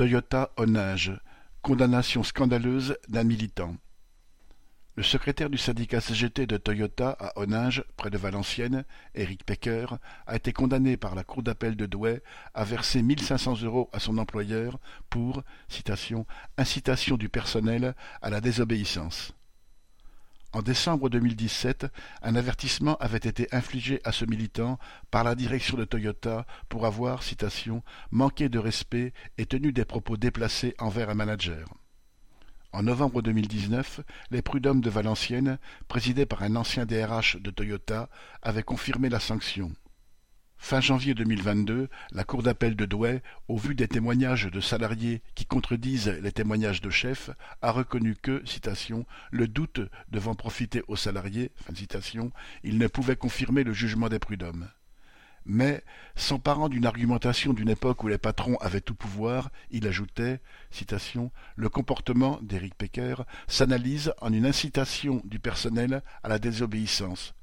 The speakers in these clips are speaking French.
Toyota Onage, condamnation scandaleuse d'un militant. Le secrétaire du syndicat CGT de Toyota à Onage, près de Valenciennes, Eric Pecker, a été condamné par la cour d'appel de Douai à verser 1500 euros à son employeur pour, citation, incitation du personnel à la désobéissance. En décembre 2017, un avertissement avait été infligé à ce militant par la direction de Toyota pour avoir, citation, manqué de respect et tenu des propos déplacés envers un manager. En novembre 2019, les prud'hommes de Valenciennes, présidés par un ancien DRH de Toyota, avaient confirmé la sanction. Fin janvier 2022, la Cour d'appel de Douai, au vu des témoignages de salariés qui contredisent les témoignages de chefs, a reconnu que, le doute devant profiter aux salariés, il ne pouvait confirmer le jugement des prud'hommes mais, s'emparant d'une argumentation d'une époque où les patrons avaient tout pouvoir, il ajoutait Le comportement d'Éric Pecker s'analyse en une incitation du personnel à la désobéissance.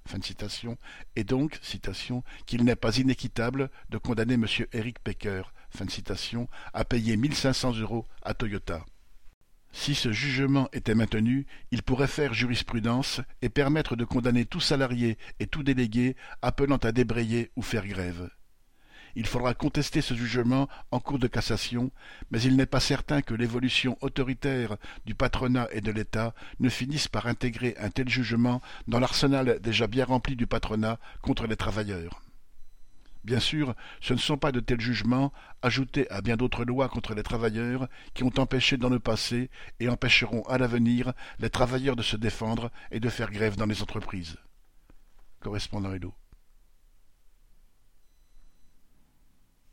Et donc, qu'il n'est pas inéquitable de condamner M. Éric Pecker fin de citation, à payer 1500 euros à Toyota. Si ce jugement était maintenu, il pourrait faire jurisprudence et permettre de condamner tout salarié et tout délégué appelant à débrayer ou faire grève. Il faudra contester ce jugement en cours de cassation, mais il n'est pas certain que l'évolution autoritaire du patronat et de l'État ne finisse par intégrer un tel jugement dans l'arsenal déjà bien rempli du patronat contre les travailleurs. Bien sûr, ce ne sont pas de tels jugements, ajoutés à bien d'autres lois contre les travailleurs, qui ont empêché dans le passé et empêcheront à l'avenir les travailleurs de se défendre et de faire grève dans les entreprises.